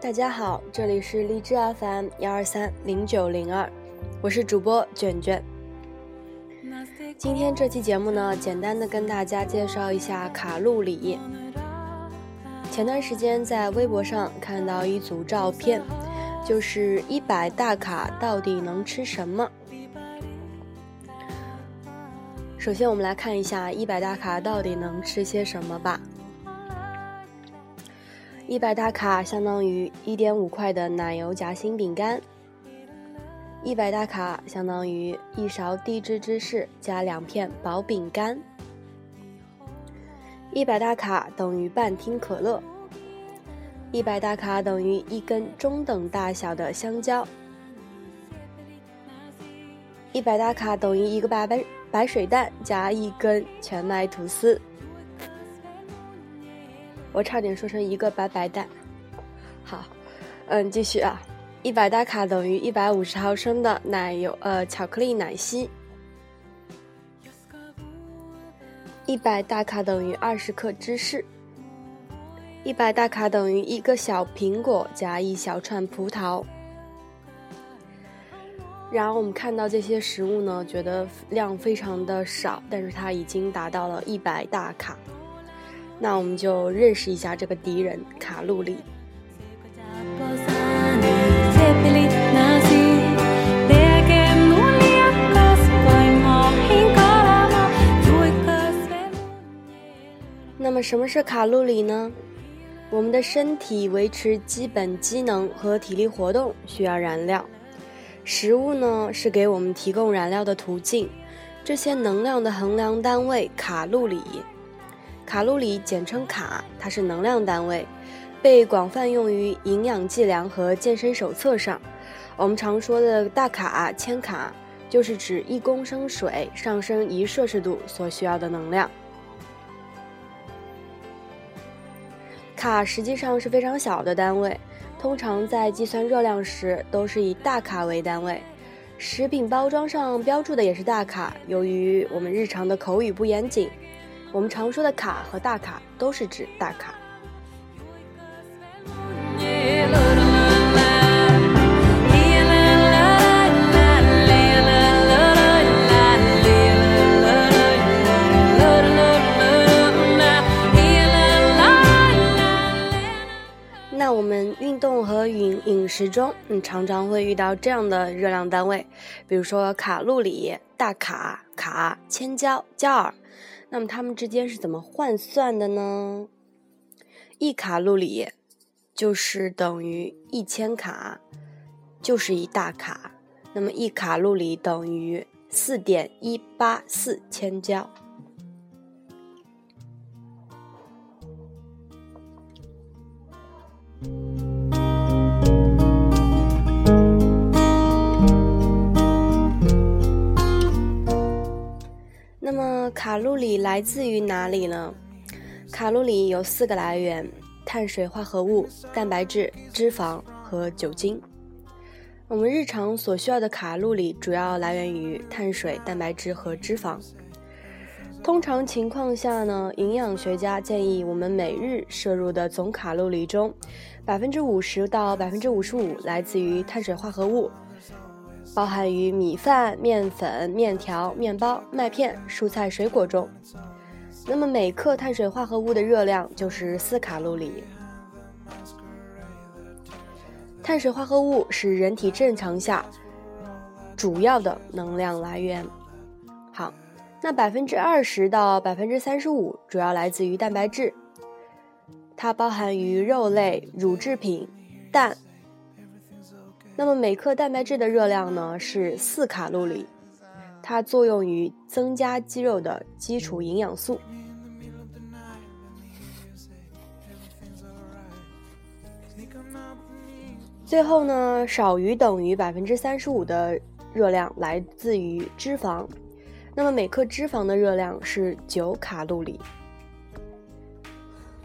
大家好，这里是荔枝 FM 幺二三零九零二，我是主播卷卷。今天这期节目呢，简单的跟大家介绍一下卡路里。前段时间在微博上看到一组照片，就是一百大卡到底能吃什么？首先我们来看一下一百大卡到底能吃些什么吧。一百大卡相当于一点五块的奶油夹心饼干，一百大卡相当于一勺低脂芝士加两片薄饼干，一百大卡等于半听可乐，一百大卡等于一根中等大小的香蕉，一百大卡等于一个白白白水蛋加一根全麦吐司。我差点说成一个白白蛋。好，嗯，继续啊，一百大卡等于一百五十毫升的奶油呃巧克力奶昔，一百大卡等于二十克芝士，一百大卡等于一个小苹果加一小串葡萄。然后我们看到这些食物呢，觉得量非常的少，但是它已经达到了一百大卡。那我们就认识一下这个敌人卡路里。什么是卡路里呢？我们的身体维持基本机能和体力活动需要燃料，食物呢是给我们提供燃料的途径，这些能量的衡量单位卡路里。卡路里简称卡，它是能量单位，被广泛用于营养计量和健身手册上。我们常说的大卡、千卡，就是指一公升水上升一摄氏度所需要的能量。卡实际上是非常小的单位，通常在计算热量时都是以大卡为单位。食品包装上标注的也是大卡，由于我们日常的口语不严谨。我们常说的卡和大卡都是指大卡。中，你常常会遇到这样的热量单位，比如说卡路里、大卡、卡、千焦、焦耳。那么它们之间是怎么换算的呢？一卡路里就是等于一千卡，就是一大卡。那么一卡路里等于四点一八四千焦。卡路里来自于哪里呢？卡路里有四个来源：碳水化合物、蛋白质、脂肪和酒精。我们日常所需要的卡路里主要来源于碳水、蛋白质和脂肪。通常情况下呢，营养学家建议我们每日摄入的总卡路里中，百分之五十到百分之五十五来自于碳水化合物。包含于米饭、面粉、面条、面包、麦片、蔬菜、水果中。那么每克碳水化合物的热量就是四卡路里。碳水化合物是人体正常下主要的能量来源。好，那百分之二十到百分之三十五主要来自于蛋白质，它包含于肉类、乳制品、蛋。那么每克蛋白质的热量呢是四卡路里，它作用于增加肌肉的基础营养素。最后呢，少于等于百分之三十五的热量来自于脂肪，那么每克脂肪的热量是九卡路里。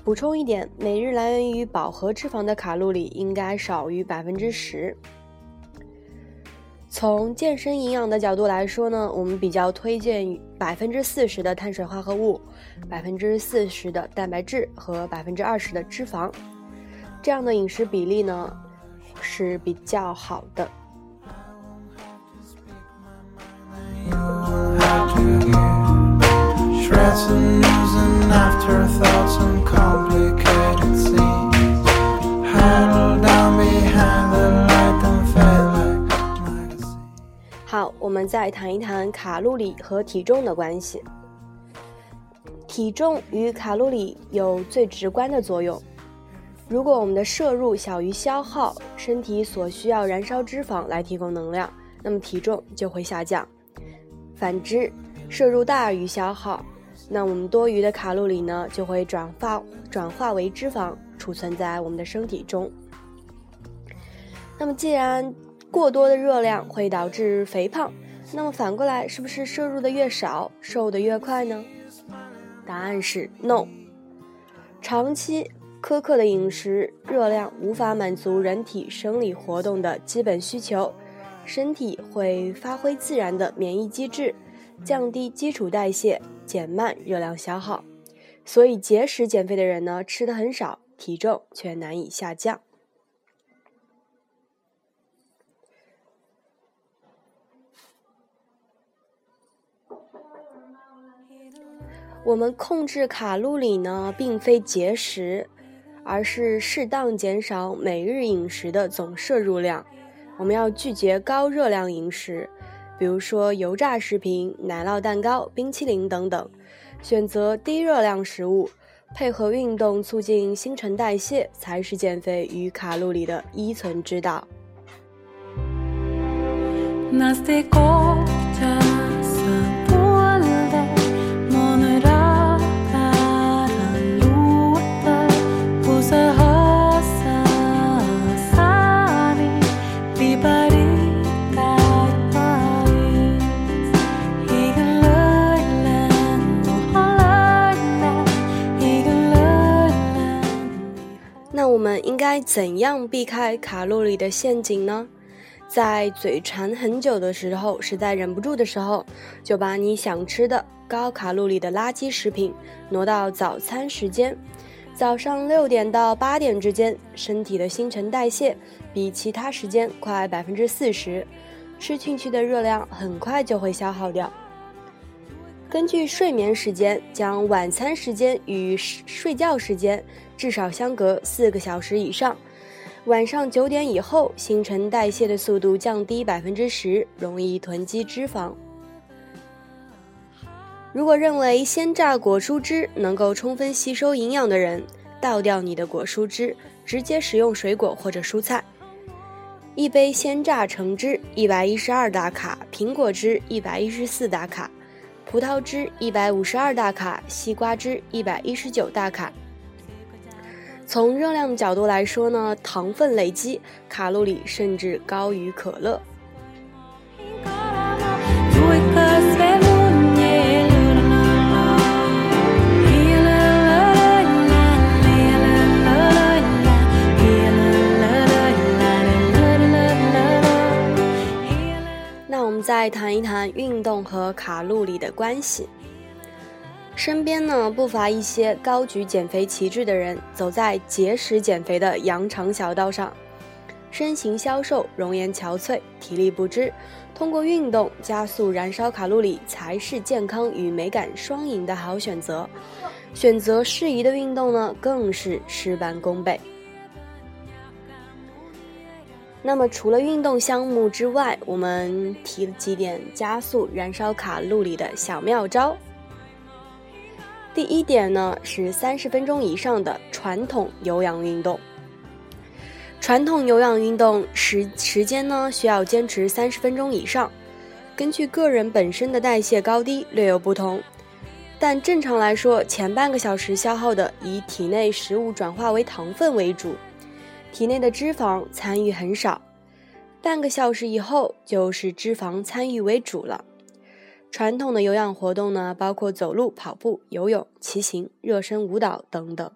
补充一点，每日来源于饱和脂肪的卡路里应该少于百分之十。从健身营养的角度来说呢，我们比较推荐百分之四十的碳水化合物，百分之四十的蛋白质和百分之二十的脂肪，这样的饮食比例呢是比较好的。再谈一谈卡路里和体重的关系。体重与卡路里有最直观的作用。如果我们的摄入小于消耗，身体所需要燃烧脂肪来提供能量，那么体重就会下降。反之，摄入大于消耗，那我们多余的卡路里呢就会转化转化为脂肪，储存在我们的身体中。那么既然过多的热量会导致肥胖，那么反过来，是不是摄入的越少，瘦的越快呢？答案是 no。长期苛刻的饮食，热量无法满足人体生理活动的基本需求，身体会发挥自然的免疫机制，降低基础代谢，减慢热量消耗。所以节食减肥的人呢，吃的很少，体重却难以下降。我们控制卡路里呢，并非节食，而是适当减少每日饮食的总摄入量。我们要拒绝高热量饮食，比如说油炸食品、奶酪蛋糕、冰淇淋等等，选择低热量食物，配合运动促进新陈代谢，才是减肥与卡路里的依存之道。该怎样避开卡路里的陷阱呢？在嘴馋很久的时候，实在忍不住的时候，就把你想吃的高卡路里的垃圾食品挪到早餐时间。早上六点到八点之间，身体的新陈代谢比其他时间快百分之四十，吃进去的热量很快就会消耗掉。根据睡眠时间，将晚餐时间与睡觉时间至少相隔四个小时以上。晚上九点以后，新陈代谢的速度降低百分之十，容易囤积脂肪。如果认为鲜榨果蔬汁能够充分吸收营养的人，倒掉你的果蔬汁，直接食用水果或者蔬菜。一杯鲜榨橙汁一百一十二大卡，苹果汁一百一十四大卡。葡萄汁一百五十二大卡，西瓜汁一百一十九大卡。从热量的角度来说呢，糖分累积，卡路里甚至高于可乐。再谈一谈运动和卡路里的关系。身边呢不乏一些高举减肥旗帜的人，走在节食减肥的羊肠小道上，身形消瘦，容颜憔悴，体力不支。通过运动加速燃烧卡路里，才是健康与美感双赢的好选择。选择适宜的运动呢，更是事半功倍。那么，除了运动项目之外，我们提几点加速燃烧卡路里的小妙招。第一点呢，是三十分钟以上的传统有氧运动。传统有氧运动时时间呢，需要坚持三十分钟以上。根据个人本身的代谢高低略有不同，但正常来说，前半个小时消耗的以体内食物转化为糖分为主。体内的脂肪参与很少半个小时以后就是脂肪参与为主了。传统的有氧活动呢包括走路跑步游泳骑行热身舞蹈等等。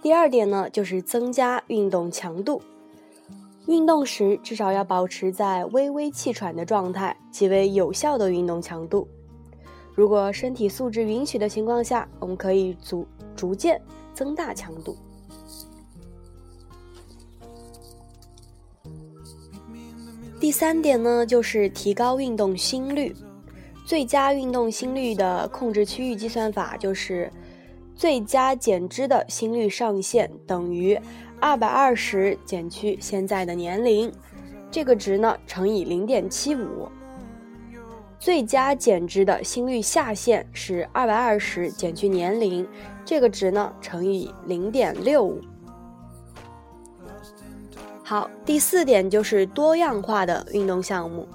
第二点呢就是增加运动强度。运动时至少要保持在微微气喘的状态即为有效的运动强度如果身体素质允许的情况下，我们可以逐逐渐增大强度。第三点呢，就是提高运动心率。最佳运动心率的控制区域计算法就是最佳减脂的心率上限等于二百二十减去现在的年龄，这个值呢乘以零点七五。最佳减脂的心率下限是二百二十减去年龄，这个值呢乘以零点六五。好，第四点就是多样化的运动项目，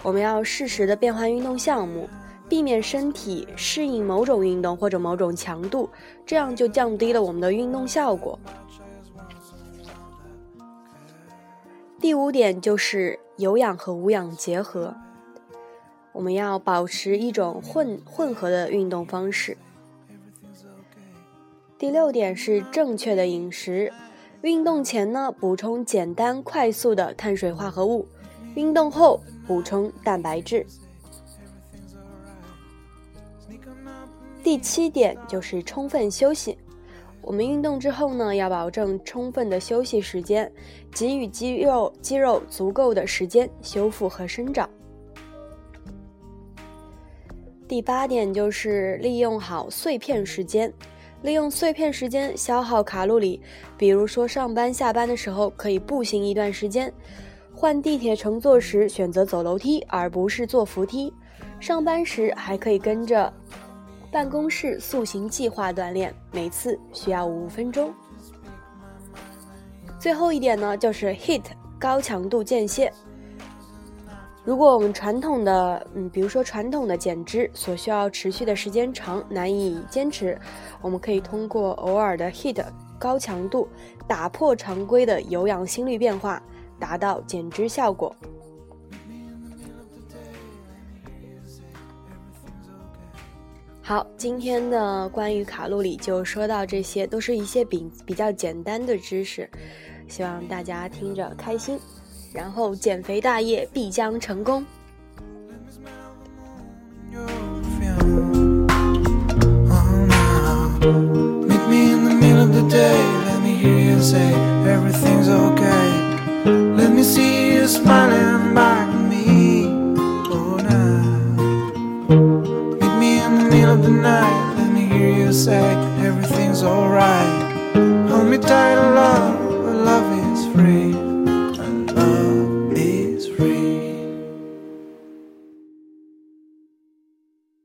我们要适时的变换运动项目，避免身体适应某种运动或者某种强度，这样就降低了我们的运动效果。第五点就是有氧和无氧结合，我们要保持一种混混合的运动方式。第六点是正确的饮食。运动前呢，补充简单快速的碳水化合物；运动后补充蛋白质。第七点就是充分休息。我们运动之后呢，要保证充分的休息时间，给予肌肉肌肉足够的时间修复和生长。第八点就是利用好碎片时间。利用碎片时间消耗卡路里，比如说上班下班的时候可以步行一段时间，换地铁乘坐时选择走楼梯而不是坐扶梯，上班时还可以跟着办公室塑形计划锻炼，每次需要五分钟。最后一点呢，就是 HIT 高强度间歇。如果我们传统的，嗯，比如说传统的减脂所需要持续的时间长，难以坚持，我们可以通过偶尔的 HIT 高强度，打破常规的有氧心率变化，达到减脂效果。好，今天的关于卡路里就说到这些，都是一些比比较简单的知识，希望大家听着开心。然后减肥大业必将成功。Meet me in the middle of the day, let me hear you say everything's okay. Let me see you smiling back at me. Oh, now. Meet me in the middle of the night, let me hear you say everything's alright.